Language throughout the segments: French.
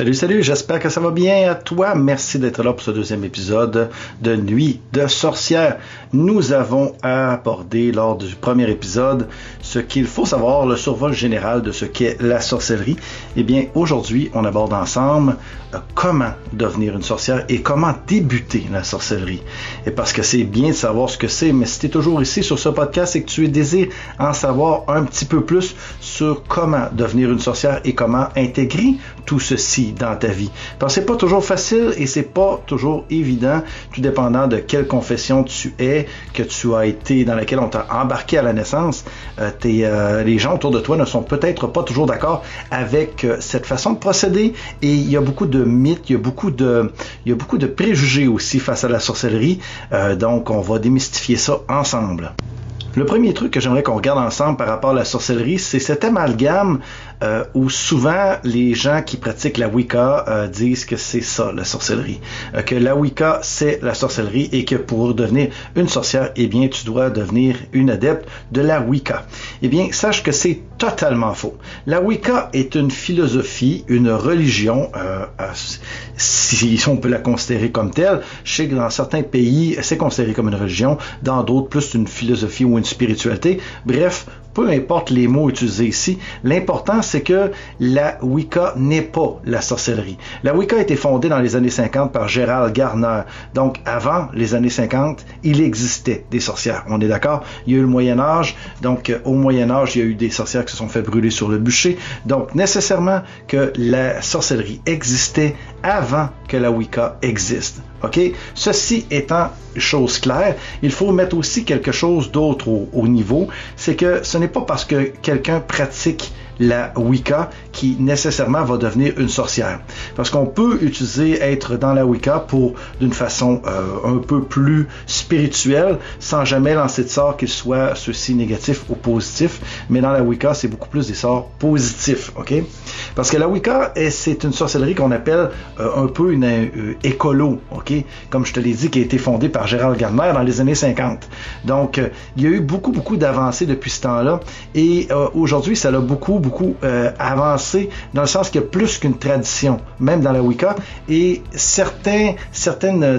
Salut, salut, j'espère que ça va bien à toi. Merci d'être là pour ce deuxième épisode de Nuit de sorcière. Nous avons abordé lors du premier épisode ce qu'il faut savoir, le survol général de ce qu'est la sorcellerie. Eh bien, aujourd'hui, on aborde ensemble euh, comment devenir une sorcière et comment débuter la sorcellerie. Et parce que c'est bien de savoir ce que c'est, mais si tu es toujours ici sur ce podcast et que tu désires en savoir un petit peu plus sur comment devenir une sorcière et comment intégrer tout ceci dans ta vie. Parce que c'est pas toujours facile et c'est pas toujours évident, tout dépendant de quelle confession tu es, que tu as été, dans laquelle on t'a embarqué à la naissance. Euh, euh, les gens autour de toi ne sont peut-être pas toujours d'accord avec euh, cette façon de procéder et il y a beaucoup de mythes, il y a beaucoup de, il y a beaucoup de préjugés aussi face à la sorcellerie. donc on va démystifier ça ensemble. Le premier truc que j'aimerais qu'on regarde ensemble par rapport à la sorcellerie, c'est cet amalgame euh, où souvent les gens qui pratiquent la Wicca euh, disent que c'est ça la sorcellerie, euh, que la Wicca c'est la sorcellerie et que pour devenir une sorcière, eh bien tu dois devenir une adepte de la Wicca. Eh bien sache que c'est totalement faux. La Wicca est une philosophie, une religion, si on peut la considérer comme telle. Je sais que dans certains pays c'est considéré comme une religion, dans d'autres plus une philosophie ou une spiritualité. Bref, peu importe les mots utilisés ici, l'important c'est que la Wicca n'est pas la sorcellerie. La Wicca a été fondée dans les années 50 par Gérald Garner. Donc avant les années 50, il existait des sorcières. On est d'accord? Il y a eu le Moyen Âge. Donc au Moyen Âge, il y a eu des sorcières qui se sont fait brûler sur le bûcher. Donc nécessairement que la sorcellerie existait avant que la Wicca existe. OK? Ceci étant chose claire, il faut mettre aussi quelque chose d'autre au, au, niveau, c'est que ce n'est pas parce que quelqu'un pratique la Wicca qui nécessairement va devenir une sorcière. Parce qu'on peut utiliser être dans la Wicca pour d'une façon euh, un peu plus spirituelle sans jamais lancer de sorts qu'ils soient ceux-ci négatifs ou positifs. Mais dans la Wicca, c'est beaucoup plus des sorts positifs. OK? Parce que la Wicca, c'est une sorcellerie qu'on appelle euh, un peu une euh, écolo. OK? Comme je te l'ai dit, qui a été fondée par Gérald Gardner dans les années 50. Donc, il y a eu beaucoup, beaucoup d'avancées depuis ce temps-là. Et aujourd'hui, ça a beaucoup, beaucoup euh, avancé dans le sens qu'il y a plus qu'une tradition, même dans la Wicca, et certains, certaines euh,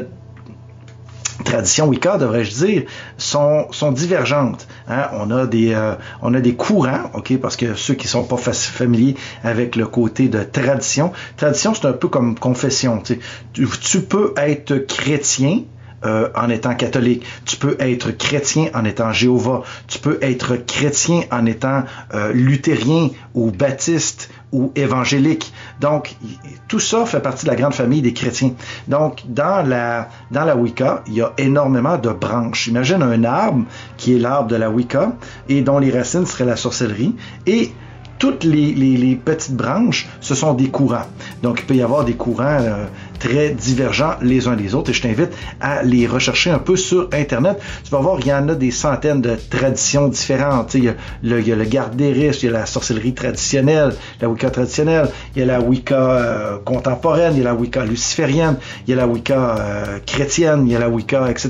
traditions Wicca, devrais-je dire, sont, sont divergentes. Hein. On, a des, euh, on a des courants, parce que ceux qui sont pas familiers avec le côté de tradition, tradition c'est un peu comme confession. Tu, tu peux être chrétien, euh, en étant catholique. Tu peux être chrétien en étant Jéhovah. Tu peux être chrétien en étant euh, luthérien ou baptiste ou évangélique. Donc, tout ça fait partie de la grande famille des chrétiens. Donc, dans la, dans la Wicca, il y a énormément de branches. Imagine un arbre qui est l'arbre de la Wicca et dont les racines seraient la sorcellerie. Et toutes les, petites branches, ce sont des courants. Donc, il peut y avoir des courants euh, très divergents les uns des autres et je t'invite à les rechercher un peu sur Internet. Tu vas voir, il y en a des centaines de traditions différentes. Il y, a le, il y a le il y a la sorcellerie traditionnelle, la Wicca traditionnelle, il y a la Wicca euh, contemporaine, il y a la Wicca luciférienne, il y a la Wicca euh, chrétienne, il y a la Wicca, etc.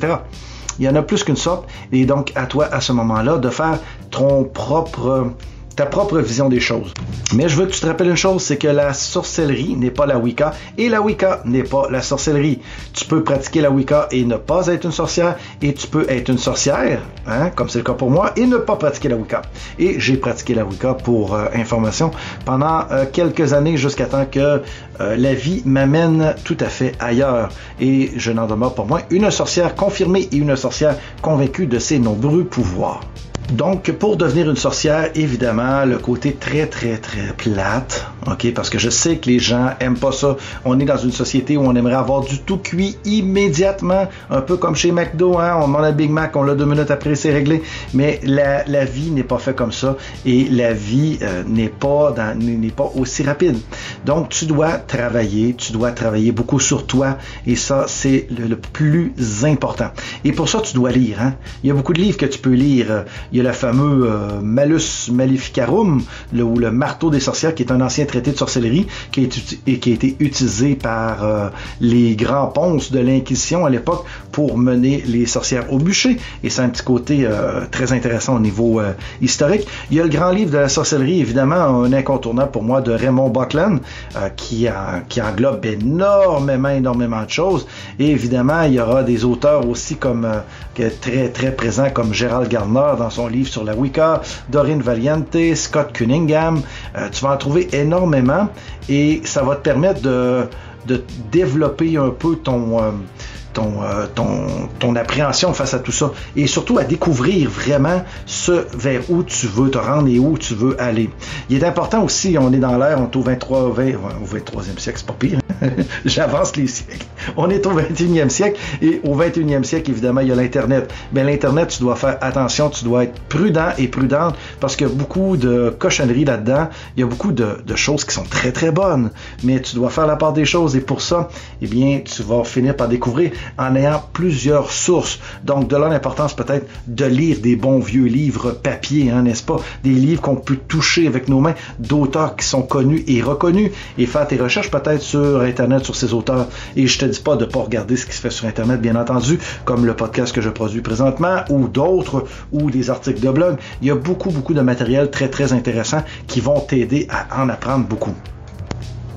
Il y en a plus qu'une sorte et donc à toi à ce moment-là de faire ton propre ta propre vision des choses. Mais je veux que tu te rappelles une chose, c'est que la sorcellerie n'est pas la Wicca et la Wicca n'est pas la sorcellerie. Tu peux pratiquer la Wicca et ne pas être une sorcière et tu peux être une sorcière, hein, comme c'est le cas pour moi, et ne pas pratiquer la Wicca. Et j'ai pratiqué la Wicca pour euh, information pendant euh, quelques années jusqu'à temps que euh, la vie m'amène tout à fait ailleurs. Et je n'en demeure pas moins une sorcière confirmée et une sorcière convaincue de ses nombreux pouvoirs. Donc, pour devenir une sorcière, évidemment, le côté très, très, très plate, ok, parce que je sais que les gens aiment pas ça. On est dans une société où on aimerait avoir du tout cuit immédiatement, un peu comme chez McDo, hein, on demande un Big Mac, on l'a deux minutes après, c'est réglé. Mais la, vie n'est pas faite comme ça et la vie euh, n'est pas pas aussi rapide. Donc, tu dois travailler, tu dois travailler beaucoup sur toi et ça, c'est le, plus important. Et pour ça, tu dois lire. Hein. Il y a beaucoup de livres que tu peux lire. Il y a le fameux euh, Malus Maleficarum, le, ou le marteau des sorcières, qui est un ancien traité de sorcellerie qui, et qui a été utilisé par euh, les grands ponces de l'Inquisition à l'époque pour mener les sorcières au bûcher. Et c'est un petit côté très intéressant au niveau historique. Il y a le grand livre de la sorcellerie, évidemment, un incontournable pour moi de Raymond Buckland, qui, qui englobe énormément, énormément de choses. Et évidemment, il y aura des auteurs aussi comme très, très présents comme Gérald Gardner dans son livre sur la Wicca, Dorine Valiente, Scott Cunningham. tu vas en trouver énormément et ça va te permettre de, de développer un peu ton, euh, ton, euh, ton, ton, appréhension face à tout ça et surtout à découvrir vraiment ce vers où tu veux te rendre et où tu veux aller. Il est important aussi, on est dans l'ère, on est au 23, 20, au 23e siècle, c'est pas pire, j'avance les siècles. On est au 21e siècle et au 21e siècle, évidemment, il y a l'Internet. Mais l'Internet, tu dois faire attention, tu dois être prudent et prudente parce qu'il y a beaucoup de cochonneries là-dedans. Il y a beaucoup de, de, choses qui sont très très bonnes, mais tu dois faire la part des choses et pour ça, eh bien, tu vas finir par découvrir en ayant plusieurs sources. Donc, de là l'importance peut-être de lire des bons vieux livres papier, hein, n'est-ce pas? Des livres qu'on peut toucher avec nos mains, d'auteurs qui sont connus et reconnus, et faire tes recherches peut-être sur Internet sur ces auteurs. Et je te dis pas de pas regarder ce qui se fait sur Internet, bien entendu, comme le podcast que je produis présentement, ou d'autres, ou des articles de blog. Il y a beaucoup, beaucoup de matériel très, très intéressant qui vont t'aider à en apprendre beaucoup.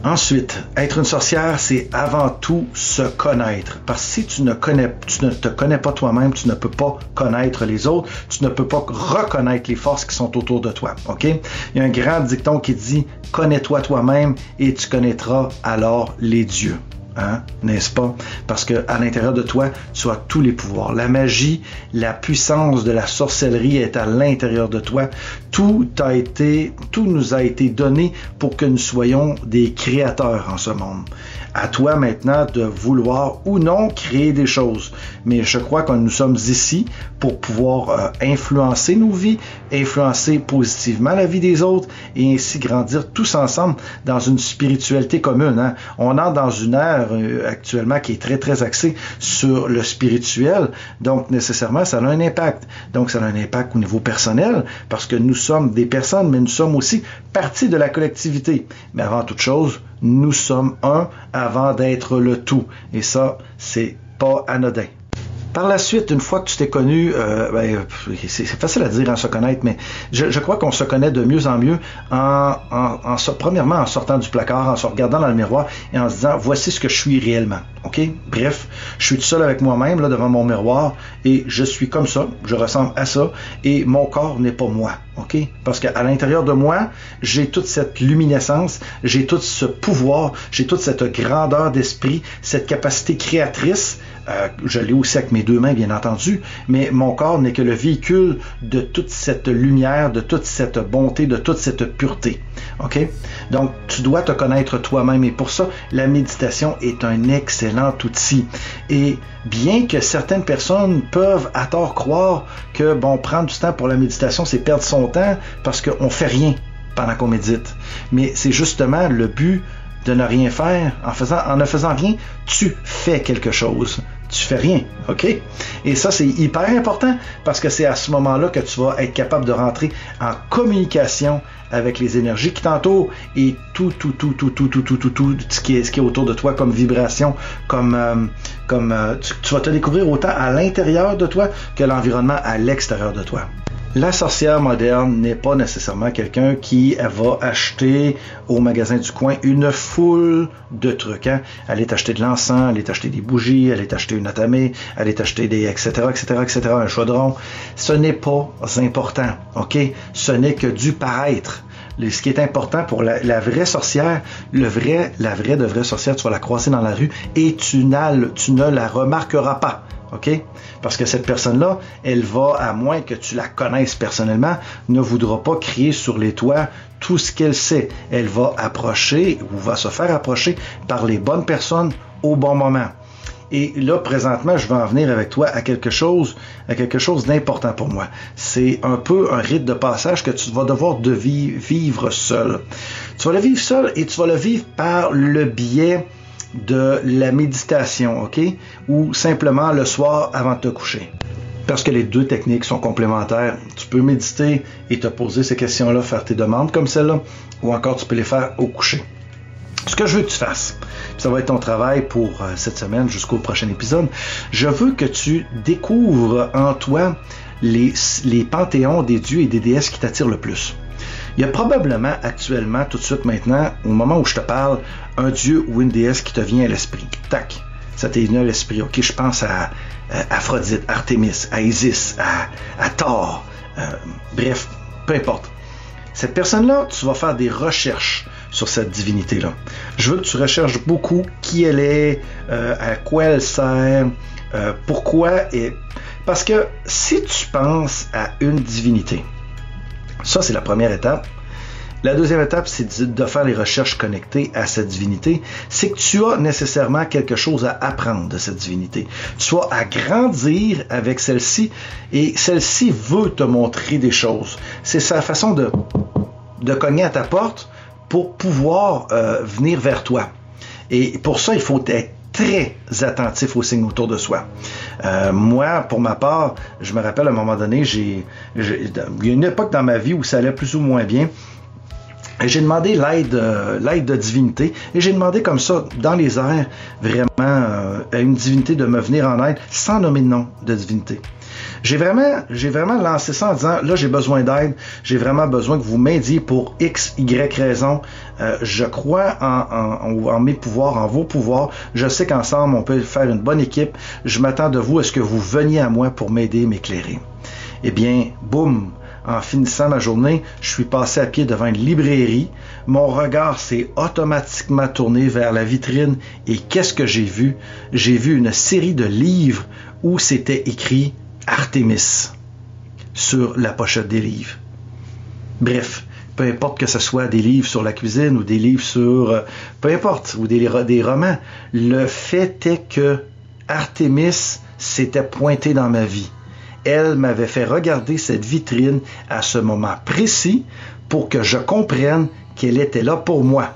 Ensuite, être une sorcière, c'est avant tout se connaître. Parce que si tu ne connais, tu ne te connais pas toi-même, tu ne peux pas connaître les autres, tu ne peux pas reconnaître les forces qui sont autour de toi. OK? Il y a un grand dicton qui dit connais-toi toi-même et tu connaîtras alors les dieux. Hein, n'est-ce pas? Parce que à l'intérieur de toi, tu as tous les pouvoirs. La magie, la puissance de la sorcellerie est à l'intérieur de toi. Tout a été, tout nous a été donné pour que nous soyons des créateurs en ce monde à toi maintenant de vouloir ou non créer des choses. Mais je crois que nous sommes ici pour pouvoir euh, influencer nos vies, influencer positivement la vie des autres et ainsi grandir tous ensemble dans une spiritualité commune. Hein. On entre dans une ère euh, actuellement qui est très très axée sur le spirituel, donc nécessairement ça a un impact. Donc ça a un impact au niveau personnel parce que nous sommes des personnes, mais nous sommes aussi partie de la collectivité. Mais avant toute chose, nous sommes un avant d'être le tout. Et ça, c'est pas anodin. Par la suite, une fois que tu t'es connu, euh, ben, c'est facile à dire en se connaître, mais je, crois qu'on se connaît de mieux en mieux en, en, en, premièrement en sortant du placard, en se regardant dans le miroir et en se disant voici ce que je suis réellement. Ok? Bref, je suis tout seul avec moi-même là devant mon miroir et je suis comme ça, je ressemble à ça et mon corps n'est pas moi. OK? Parce qu'à l'intérieur de moi, j'ai toute cette luminescence, j'ai tout ce pouvoir, j'ai toute cette grandeur d'esprit, cette capacité créatrice. Euh, je l'ai aussi avec mes deux mains, bien entendu, mais mon corps n'est que le véhicule de toute cette lumière, de toute cette bonté, de toute cette pureté. OK? Donc, tu dois te connaître toi-même et pour ça, la méditation est un excellent outil. Et bien que certaines personnes peuvent à tort croire que, bon, prendre du temps pour la méditation, c'est perdre son temps parce qu'on fait rien pendant qu'on médite. Mais c'est justement le but de ne rien faire. En, en ne faisant rien, tu fais quelque chose tu fais rien, OK? Et ça, c'est hyper important parce que c'est à ce moment-là que tu vas être capable de rentrer en communication avec les énergies qui t'entourent et tout, tout, tout, tout, tout, tout, tout, tout, tout, ce qui est, ce qui est autour de toi comme vibration, comme, euh, comme euh, tu vas te découvrir autant à l'intérieur de toi que l'environnement à l'extérieur de toi. La sorcière moderne n'est pas nécessairement quelqu'un qui va acheter au magasin du coin une foule de trucs. Hein. Elle est acheter de l'encens, elle est acheter des bougies, elle est acheter une atamée, elle est acheter des etc etc etc un chaudron. Ce n'est pas important, ok? Ce n'est que du paraître. Ce qui est important pour la, vraie sorcière, le vrai, la vraie de vraie sorcière, tu vas la croiser dans la rue et tu, tu ne la remarqueras pas. OK? Parce que cette personne-là, elle va, à moins que tu la connaisses personnellement, ne voudra pas crier sur les toits tout ce qu'elle sait. Elle va approcher ou va se faire approcher par les bonnes personnes au bon moment. Et là, présentement, je vais en venir avec toi à quelque chose, à quelque chose d'important pour moi. C'est un peu un rite de passage que tu vas devoir de vivre seul. Tu vas le vivre seul et tu vas le vivre par le biais de la méditation, OK? Ou simplement le soir avant de te coucher. Parce que les deux techniques sont complémentaires. Tu peux méditer et te poser ces questions-là, faire tes demandes comme celle-là, ou encore tu peux les faire au coucher. Ce que je veux que tu fasses, ça va être ton travail pour euh, cette semaine jusqu'au prochain épisode, je veux que tu découvres en toi les, les panthéons des dieux et des déesses qui t'attirent le plus. Il y a probablement actuellement, tout de suite maintenant, au moment où je te parle, un dieu ou une déesse qui te vient à l'esprit. Tac, ça t'est venu à l'esprit. Ok, je pense à, Aphrodite, Artémis, à Isis, à, Thor, euh, bref, peu importe. Cette personne-là, tu vas faire des recherches sur cette divinité-là. Je veux que tu recherches beaucoup qui elle est, euh, à quoi elle sert, euh, pourquoi. Et... Parce que si tu penses à une divinité, ça c'est la première étape. La deuxième étape, c'est de faire les recherches connectées à cette divinité. C'est que tu as nécessairement quelque chose à apprendre de cette divinité. Tu as à grandir avec celle-ci et celle-ci veut te montrer des choses. C'est sa façon de, de cogner à ta porte pour pouvoir euh, venir vers toi. Et pour ça, il faut être très attentif aux signes autour de soi. Euh, moi, pour ma part, je me rappelle à un moment donné, il y a une époque dans ma vie où ça allait plus ou moins bien. Et j'ai demandé l'aide, euh, l'aide de divinité. Et j'ai demandé comme ça, dans les airs, vraiment, à une divinité de me venir en aide sans nommer de nom de divinité. J'ai vraiment, j'ai vraiment lancé ça en disant, là, j'ai besoin d'aide, j'ai vraiment besoin que vous m'aidiez pour X, Y raison. Euh, je crois en, en, en, mes pouvoirs, en vos pouvoirs. Je sais qu'ensemble, on peut faire une bonne équipe. Je m'attends de vous à ce que vous veniez à moi pour m'aider, m'éclairer. Eh bien, boum, en finissant ma journée, je suis passé à pied devant une librairie. Mon regard s'est automatiquement tourné vers la vitrine et qu'est-ce que j'ai vu? J'ai vu une série de livres où c'était écrit Artemis sur la pochette des livres. Bref, peu importe que ce soit des livres sur la cuisine ou des livres sur... Euh, peu importe, ou des, des romans, le fait est que Artemis s'était pointé dans ma vie. Elle m'avait fait regarder cette vitrine à ce moment précis pour que je comprenne qu'elle était là pour moi.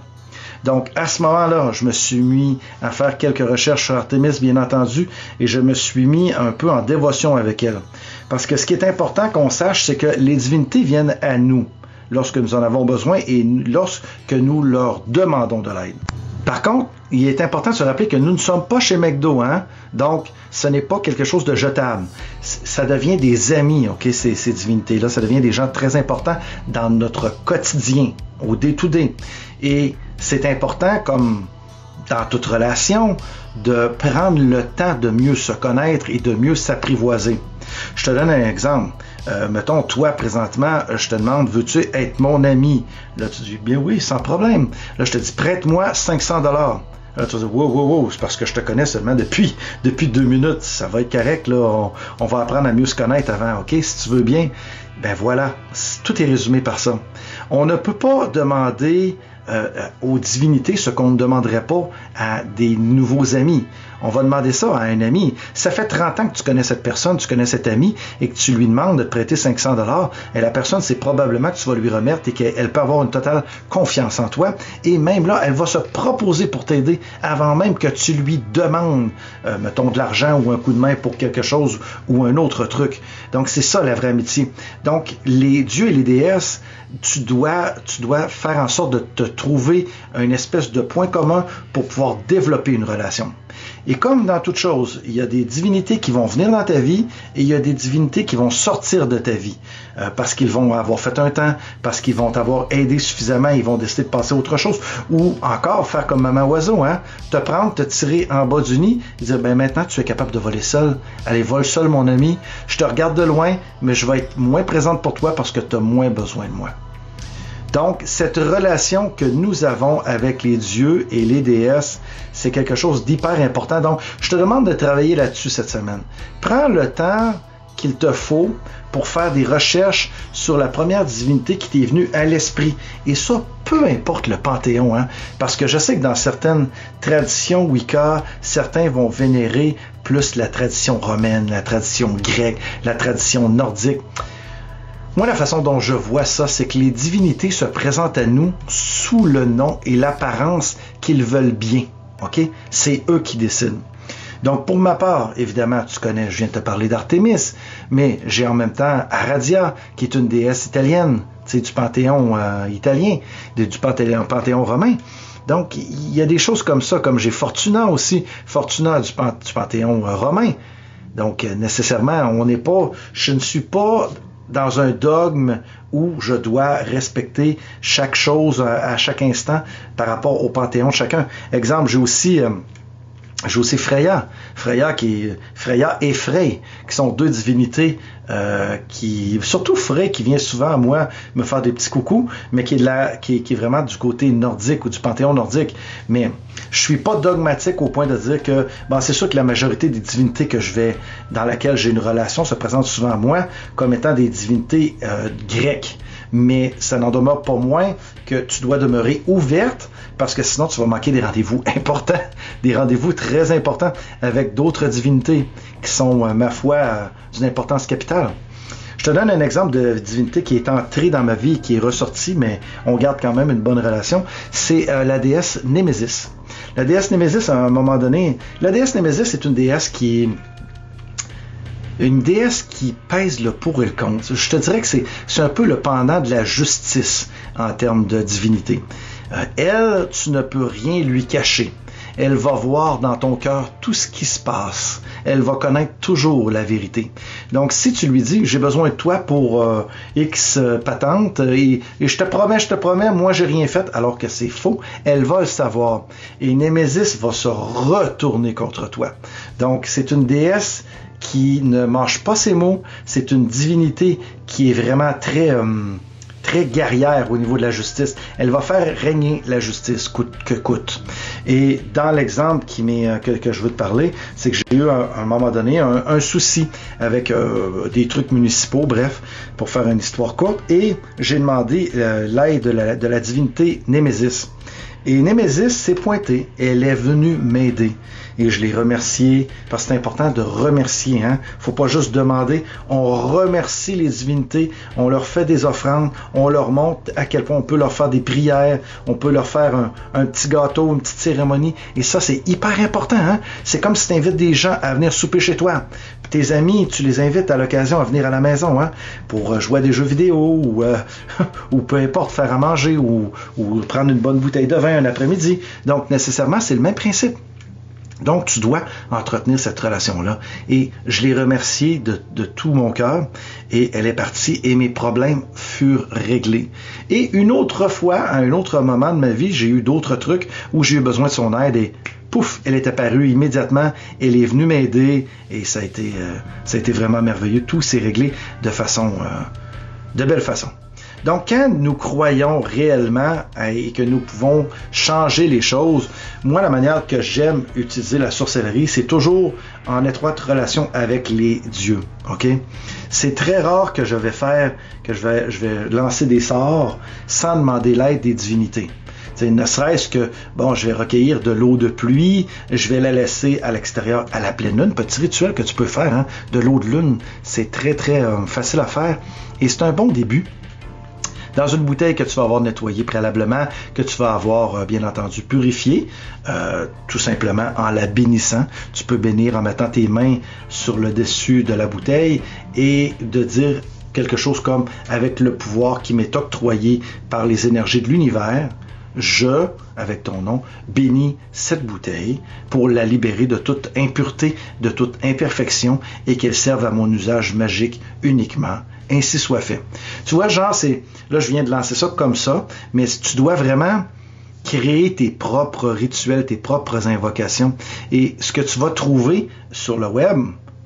Donc, à ce moment-là, je me suis mis à faire quelques recherches sur Artemis, bien entendu, et je me suis mis un peu en dévotion avec elle. Parce que ce qui est important qu'on sache, c'est que les divinités viennent à nous lorsque nous en avons besoin et lorsque nous leur demandons de l'aide. Par contre, il est important de se rappeler que nous ne sommes pas chez McDo, hein? Donc, ce n'est pas quelque chose de jetable. Ça devient des amis, OK, ces, divinités-là. Ça devient des gens très importants dans notre quotidien, au day-to-day. Et c'est important, comme dans toute relation, de prendre le temps de mieux se connaître et de mieux s'apprivoiser. Je te donne un exemple. Euh, mettons, toi, présentement, je te demande, veux-tu être mon ami? Là, tu dis, bien oui, sans problème. Là, je te dis, prête-moi 500 dollars. Tu vas dire, wow, wow, wow, c'est parce que je te connais seulement depuis, depuis deux minutes. Ça va être correct, là. On, va apprendre à mieux se connaître avant. OK, si tu veux bien, ben voilà. Tout est résumé par ça. On ne peut pas demander euh, aux divinités ce qu'on ne demanderait pas à des nouveaux amis. On va demander ça à un ami. Ça fait 30 ans que tu connais cette personne, tu connais cet ami et que tu lui demandes de te prêter 500 dollars et la personne c'est probablement que tu vas lui remettre et qu'elle peut avoir une totale confiance en toi et même là elle va se proposer pour t'aider avant même que tu lui demandes euh, mettons de l'argent ou un coup de main pour quelque chose ou un autre truc. Donc c'est ça la vraie amitié. Donc les dieux et les déesses tu dois, tu dois faire en sorte de te trouver une espèce de point commun pour pouvoir développer une relation. Et comme dans toute chose, il y a des divinités qui vont venir dans ta vie et il y a des divinités qui vont sortir de ta vie euh, parce qu'ils vont avoir fait un temps, parce qu'ils vont t'avoir aidé suffisamment, ils vont décider de passer à autre chose ou encore faire comme maman oiseau, hein, te prendre, te tirer en bas du nid dire ben maintenant tu es capable de voler seul. Allez, vole seul mon ami. Je te regarde de loin, mais je vais être moins présente pour toi parce que tu as moins besoin de moi. Donc, cette relation que nous avons avec les dieux et les déesses, c'est quelque chose d'hyper important. Donc, je te demande de travailler là-dessus cette semaine. Prends le temps qu'il te faut pour faire des recherches sur la première divinité qui t'est venue à l'esprit. Et ça, peu importe le panthéon, hein, parce que je sais que dans certaines traditions Wicca, certains vont vénérer plus la tradition romaine, la tradition grecque, la tradition nordique. Moi, la façon dont je vois ça, c'est que les divinités se présentent à nous sous le nom et l'apparence qu'ils veulent bien. OK? C'est eux qui décident. Donc, pour ma part, évidemment, tu connais, je viens de te parler d'Artémis, mais j'ai en même temps Aradia, qui est une déesse italienne. du panthéon euh, italien, du panthéon, romain. Donc, il y a des choses comme ça, comme j'ai Fortuna aussi, Fortuna du, panthéon euh, romain. Donc, nécessairement, on n'est pas, je ne suis pas dans un dogme où je dois respecter chaque chose à, chaque instant par rapport au panthéon de chacun. Exemple, j'ai aussi j'ai aussi Freya, Freya qui Freya et Frey, qui sont deux divinités euh, qui, surtout Frey qui vient souvent à moi me faire des petits coucous, mais qui est là, qui, est vraiment du côté nordique ou du panthéon nordique. Mais je suis pas dogmatique au point de dire que, bon, c'est sûr que la majorité des divinités que je vais, dans laquelle j'ai une relation, se présentent souvent à moi comme étant des divinités euh, grecques mais ça n'en demeure pas moins que tu dois demeurer ouverte parce que sinon tu vas manquer des rendez-vous importants, des rendez-vous très importants avec d'autres divinités qui sont, euh, ma foi, euh, d'une importance capitale. Je te donne un exemple de divinité qui est entrée dans ma vie, qui est ressortie, mais on garde quand même une bonne relation. C'est euh, la déesse Némésis. La déesse Némésis, à un moment donné, la déesse Némésis est une déesse qui est une déesse qui pèse le pour et le contre. Je te dirais que c'est un peu le pendant de la justice en termes de divinité. Euh, elle, tu ne peux rien lui cacher. Elle va voir dans ton cœur tout ce qui se passe. Elle va connaître toujours la vérité. Donc, si tu lui dis, j'ai besoin de toi pour euh, X patente, et, et, je te promets, je te promets, moi j'ai rien fait, alors que c'est faux, elle va le savoir. Et Némésis va se retourner contre toi. Donc, c'est une déesse qui ne mange pas ses mots. C'est une divinité qui est vraiment très, euh, très guerrière au niveau de la justice. Elle va faire régner la justice coûte que coûte. Et dans l'exemple qui euh, que, que, je veux te parler, c'est que j'ai eu à un, moment donné un, souci avec euh, des trucs municipaux, bref, pour faire une histoire courte, et j'ai demandé l'aide de la, de la divinité Némésis. Et Némésis s'est pointée, elle est venue m'aider et je l'ai remercié parce que c'est important de remercier. Hein? Faut pas juste demander. On remercie les divinités, on leur fait des offrandes, on leur montre à quel point on peut leur faire des prières, on peut leur faire un, petit gâteau, une petite cérémonie. Et ça, c'est hyper important. Hein? C'est comme si tu invites des gens à venir souper chez toi. tes amis, tu les invites à l'occasion à venir à la maison hein? pour euh, jouer à des jeux vidéo ou, euh, peu importe, faire à manger ou prendre une bonne bouteille de vin un après-midi. Donc, nécessairement, c'est le même principe. Donc, tu dois entretenir cette relation-là. Et je l'ai remerciée de, tout mon cœur et elle est partie et mes problèmes furent réglés. Et une autre fois, à un autre moment de ma vie, j'ai eu d'autres trucs où j'ai eu besoin de son aide et pouf, elle est apparue immédiatement. Elle est venue m'aider et ça a été, euh, ça a été vraiment merveilleux. Tout s'est réglé de façon, euh, de belle façon. Donc, quand nous croyons réellement et que nous pouvons changer les choses, moi, la manière que j'aime utiliser la sorcellerie, c'est toujours en étroite relation avec les dieux. OK? C'est très rare que je vais faire, que je vais, lancer des sorts sans demander l'aide des divinités. C'est ne serait-ce que, bon, je vais recueillir de l'eau de pluie, je vais la laisser à l'extérieur à la pleine lune. Petit rituel que tu peux faire, hein, de l'eau de lune. C'est très, très euh, facile à faire. Et c'est un bon début dans une bouteille que tu vas avoir nettoyée préalablement, que tu vas avoir euh, bien entendu purifiée, euh, tout simplement en la bénissant. Tu peux bénir en mettant tes mains sur le dessus de la bouteille et de dire quelque chose comme avec le pouvoir qui m'est octroyé par les énergies de l'univers, je, avec ton nom, bénis cette bouteille pour la libérer de toute impureté, de toute imperfection et qu'elle serve à mon usage magique uniquement ainsi soit fait. Tu vois, genre, c'est, là, je viens de lancer ça comme ça, mais tu dois vraiment créer tes propres rituels, tes propres invocations. Et ce que tu vas trouver sur le web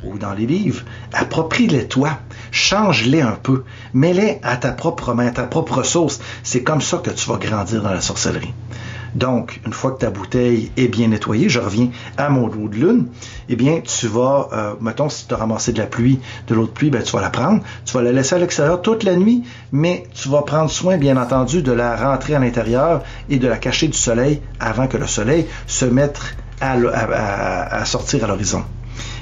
ou dans les livres, approprie-les toi. Change-les un peu. Mets-les à ta propre main, à ta propre sauce. C'est comme ça que tu vas grandir dans la sorcellerie. Donc, une fois que ta bouteille est bien nettoyée, je reviens à mon eau de lune, eh bien, tu vas, euh, mettons, si tu as ramassé de la pluie, de l'eau de pluie, ben, tu vas la prendre, tu vas la laisser à l'extérieur toute la nuit, mais tu vas prendre soin, bien entendu, de la rentrer à l'intérieur et de la cacher du soleil avant que le soleil se mette à sortir à l'horizon.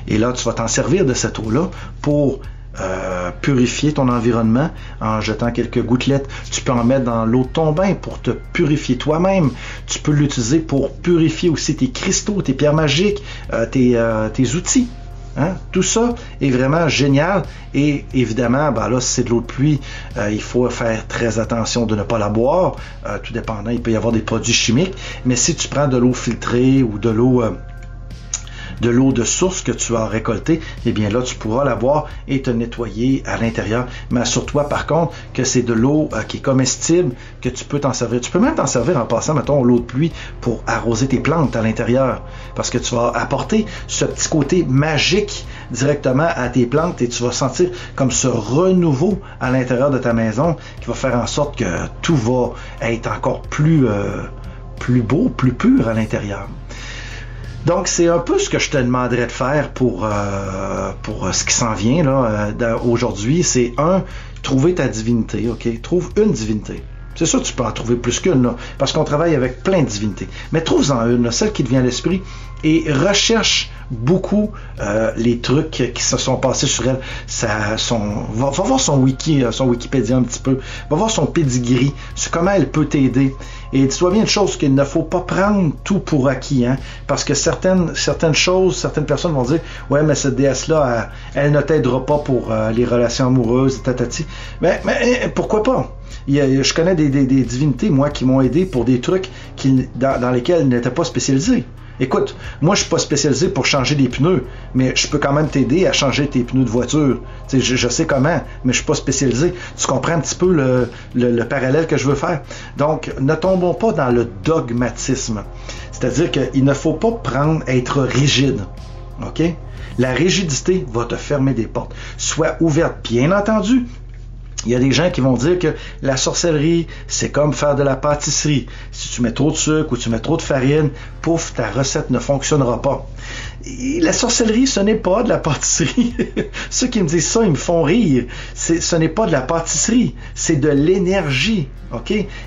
Et là, tu vas t'en servir de cette eau-là pour euh, purifier ton environnement en jetant quelques gouttelettes. Tu peux en mettre dans l'eau de ton bain pour te purifier toi-même. Tu peux l'utiliser pour purifier aussi tes cristaux, tes pierres magiques, euh, tes, euh, tes, outils. Hein? Tout ça est vraiment génial. Et évidemment, ben là, si c'est de l'eau de pluie, il faut faire très attention de ne pas la boire. Tout dépendant, il peut y avoir des produits chimiques. Mais si tu prends de l'eau filtrée ou de l'eau de l'eau de source que tu as récoltée, eh bien là, tu pourras la boire et te nettoyer à l'intérieur. Mais assure-toi, par contre, que c'est de l'eau euh, qui est comestible, que tu peux t'en servir. Tu peux même t'en servir en passant, mettons, l'eau de pluie pour arroser tes plantes à l'intérieur. Parce que tu vas apporter ce petit côté magique directement à tes plantes et tu vas sentir comme ce renouveau à l'intérieur de ta maison qui va faire en sorte que tout va être encore plus, euh, plus beau, plus pur à l'intérieur. Donc, c'est un peu ce que je te demanderais de faire pour, euh, pour ce qui s'en vient là euh, aujourd'hui. C'est un, trouver ta divinité, OK? Trouve une divinité. C'est sûr, tu peux en trouver plus qu'une, parce qu'on travaille avec plein de divinités. Mais trouve-en une, celle qui te vient à l'esprit, et recherche beaucoup euh, les trucs qui se sont passés sur elle. Ça, son, va, voir son wiki, son Wikipédia un petit peu, va voir son pedigree, comment elle peut t'aider. Et dis-toi bien une chose qu'il ne faut pas prendre tout pour acquis, hein, parce que certaines, certaines choses, certaines personnes vont dire, ouais, mais cette déesse-là, elle, ne t'aidera pas pour euh, les relations amoureuses, tatati. Mais, mais pourquoi pas? Je connais des, des, divinités, moi, qui m'ont aidé pour des trucs dans lesquels ils n'étaient pas spécialisés. Écoute, moi je suis pas spécialisé pour changer des pneus, mais je peux quand même t'aider à changer tes pneus de voiture. Je, je, sais comment, mais je suis pas spécialisé. Tu comprends un petit peu le parallèle que je veux faire? Donc, ne tombons pas dans le dogmatisme. C'est-à-dire qu'il ne faut pas prendre être rigide. OK? La rigidité va te fermer des portes. Sois ouverte, bien entendu. Il y a des gens qui vont dire que la sorcellerie, c'est comme faire de la pâtisserie. Si tu mets trop de sucre ou tu mets trop de farine, pouf, ta recette ne fonctionnera pas. la sorcellerie, ce n'est pas de la pâtisserie. Ceux qui me disent ça, ils me font rire. Ce n'est pas de la pâtisserie, c'est de l'énergie.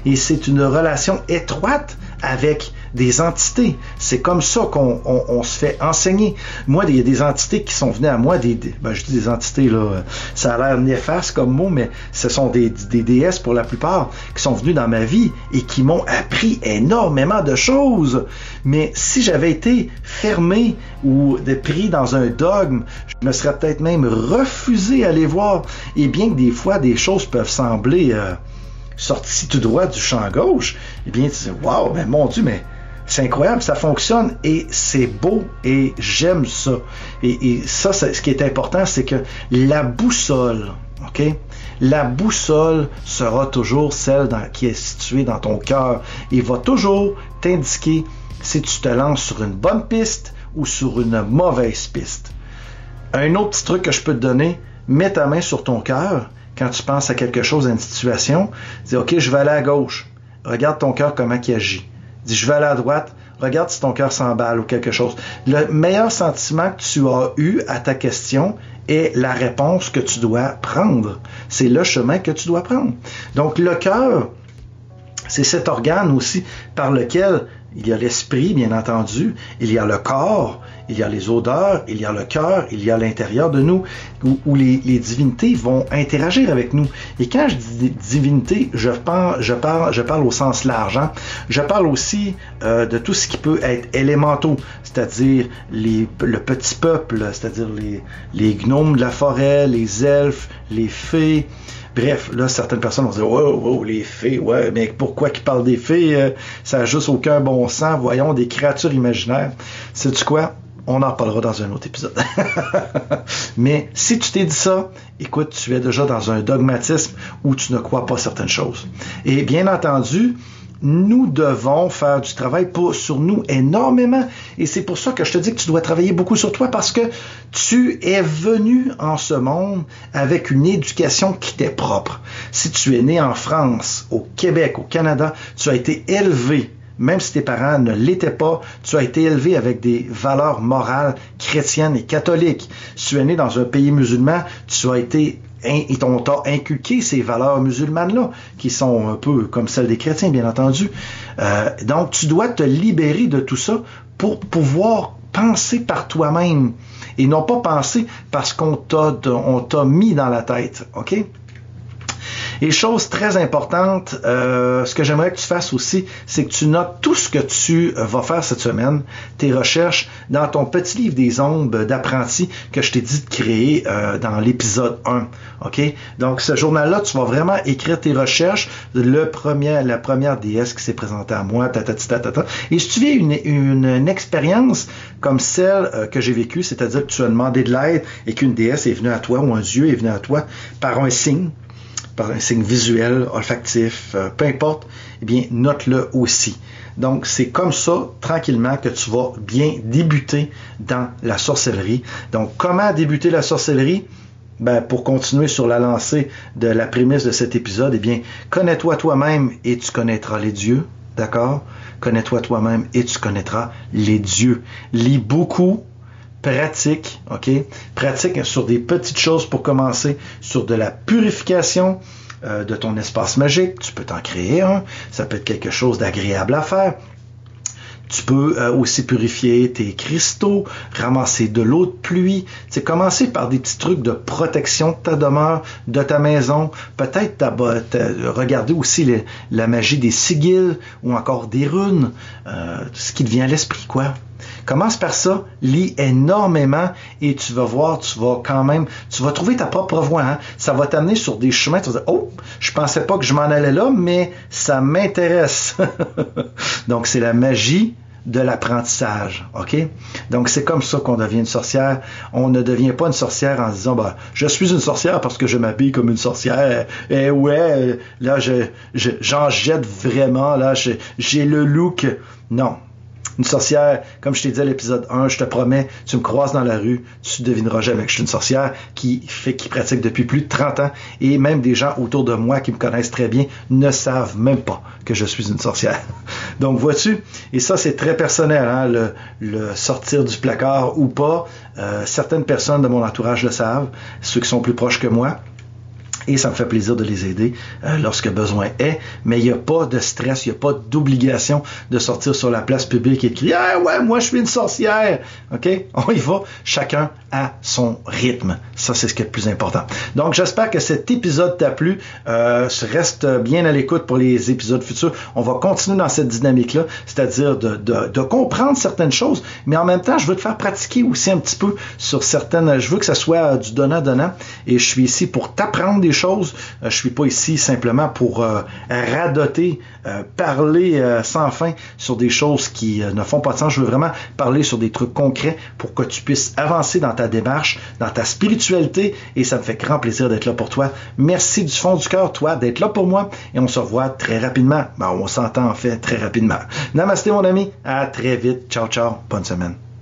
Et c'est une relation étroite avec des entités. C'est comme ça qu'on on, se fait enseigner. Moi, il y a des entités qui sont venues à moi, des, ben, je dis des entités, là, ça a l'air néfaste comme mot, mais ce sont des, des déesses pour la plupart qui sont venues dans ma vie et qui m'ont appris énormément de choses. Mais si j'avais été fermé ou pris dans un dogme, je me serais peut-être même refusé à les voir. Et bien que des fois, des choses peuvent sembler... Euh, sorties tout droit du champ gauche, eh bien, tu dis, waouh, ben mon Dieu, mais c'est incroyable, ça fonctionne et c'est beau et j'aime ça. Et, ça, ce qui est important, c'est que la boussole, ok, la boussole sera toujours celle qui est située dans ton cœur et va toujours t'indiquer si tu te lances sur une bonne piste ou sur une mauvaise piste. Un autre petit truc que je peux te donner, mets ta main sur ton cœur quand tu penses à quelque chose, à une situation. Dis, OK, je vais aller à gauche. Regarde ton cœur comment il agit. Dis, je vais aller à droite, regarde si ton cœur s'emballe ou quelque chose. Le meilleur sentiment que tu as eu à ta question est la réponse que tu dois prendre. C'est le chemin que tu dois prendre. Donc, le cœur, c'est cet organe aussi par lequel il y a l'esprit, bien entendu, il y a le corps, il y a les odeurs, il y a le cœur, il y a l'intérieur de nous, où, les, divinités vont interagir avec nous. Et quand je dis divinité, je parle, au sens large. Hein. Je parle aussi euh, de tout ce qui peut être élémentaux, c'est-à-dire le petit peuple, c'est-à-dire les gnomes de la forêt, les elfes, les fées, Bref, là, certaines personnes vont dire Oh, oh les fées, ouais, mais pourquoi qu'ils parlent des fées? Euh, Ça n'a juste aucun bon sens. Voyons, des créatures imaginaires. Sais-tu quoi? On en parlera dans un autre épisode. Mais si tu t'es dit ça, écoute, tu es déjà dans un dogmatisme où tu ne crois pas certaines choses. Et bien entendu, nous devons faire du travail pour, sur nous énormément. Et c'est pour ça que je te dis que tu dois travailler beaucoup sur toi parce que tu es venu en ce monde avec une éducation qui t'est propre. Si tu es né en France, au Québec, au Canada, tu as été élevé même si tes parents ne l'étaient pas, tu as été élevé avec des valeurs morales chrétiennes et catholiques. Si tu es né dans un pays musulman, tu as été et on t'a inculqué ces valeurs musulmanes-là, qui sont un peu comme celles des chrétiens, bien entendu. Euh, donc, tu dois te libérer de tout ça pour pouvoir penser par toi-même et non pas penser parce qu'on t'a, mis dans la tête, ok? Et chose très importante, euh, ce que j'aimerais que tu fasses aussi, c'est que tu notes tout ce que tu vas faire cette semaine, tes recherches, dans ton petit livre des ombres d'apprenti que je t'ai dit de créer euh, dans l'épisode 1. OK? Donc, ce journal-là, tu vas vraiment écrire tes recherches, le premier, la première déesse qui s'est présentée à moi, ta, ta, ta, ta, Et si tu vis une, expérience comme celle euh, que j'ai vécue, c'est-à-dire que tu as demandé de l'aide et qu'une déesse est venue à toi ou un dieu est venu à toi par un signe, par un signe visuel, olfactif, euh, peu importe, eh bien, note-le aussi. Donc, c'est comme ça, tranquillement, que tu vas bien débuter dans la sorcellerie. Donc, comment débuter la sorcellerie? Ben, pour continuer sur la lancée de la prémisse de cet épisode, eh bien, connais-toi toi-même et tu connaîtras les dieux. D'accord? Connais-toi toi-même et tu connaîtras les dieux. Lis beaucoup, pratique, ok? Pratique sur des petites choses pour commencer, sur de la purification euh, de ton espace magique. Tu peux t'en créer un. Ça peut être quelque chose d'agréable à faire. Tu peux euh, aussi purifier tes cristaux, ramasser de l'eau de pluie. C'est commencer par des petits trucs de protection de ta demeure, de ta maison. Peut-être regarder aussi la magie des sigils ou encore des runes, euh, ce qui te vient à l'esprit, quoi. Commence par ça, lis énormément et tu vas voir, tu vas quand même, tu vas trouver ta propre voie. Hein? Ça va t'amener sur des chemins. Tu vas dire, oh, je pensais pas que je m'en allais là, mais ça m'intéresse. Donc c'est la magie de l'apprentissage, ok? Donc c'est comme ça qu'on devient une sorcière. On ne devient pas une sorcière en disant bah je suis une sorcière parce que je m'habille comme une sorcière. Et ouais, là je j'en jette vraiment là, j'ai le look. Non, une sorcière, comme je t'ai dit à l'épisode 1, je te promets, tu me croises dans la rue, tu devineras jamais que je suis une sorcière qui fait, qui pratique depuis plus de 30 ans et même des gens autour de moi qui me connaissent très bien ne savent même pas que je suis une sorcière. Donc vois-tu, et ça c'est très personnel, hein, le, sortir du placard ou pas. Euh, certaines personnes de mon entourage le savent, ceux qui sont plus proches que moi et ça me fait plaisir de les aider euh, lorsque besoin est. Mais il n'y a pas de stress, il n'y a pas d'obligation de sortir sur la place publique et de crier Ah ouais, moi je suis une sorcière. OK? On y va, chacun à son rythme. Ça, c'est ce qui est le plus important. Donc, j'espère que cet épisode t'a plu. Euh, reste bien à l'écoute pour les épisodes futurs. On va continuer dans cette dynamique-là, c'est-à-dire de, comprendre certaines choses, mais en même temps, je veux te faire pratiquer aussi un petit peu sur certaines. Je veux que ça soit du donnant-donnant et je suis ici pour t'apprendre des choses. Euh, je suis pas ici simplement pour euh, radoter, euh, parler sans fin sur des choses qui ne font pas de sens. Je veux vraiment parler sur des trucs concrets pour que tu puisses avancer dans ta démarche, dans ta spiritualité et ça me fait grand plaisir d'être là pour toi. Merci du fond du cœur, toi, d'être là pour moi et on se revoit très rapidement. Ben, on s'entend en fait très rapidement. Namasté mon ami, à très vite. Ciao, ciao. Bonne semaine.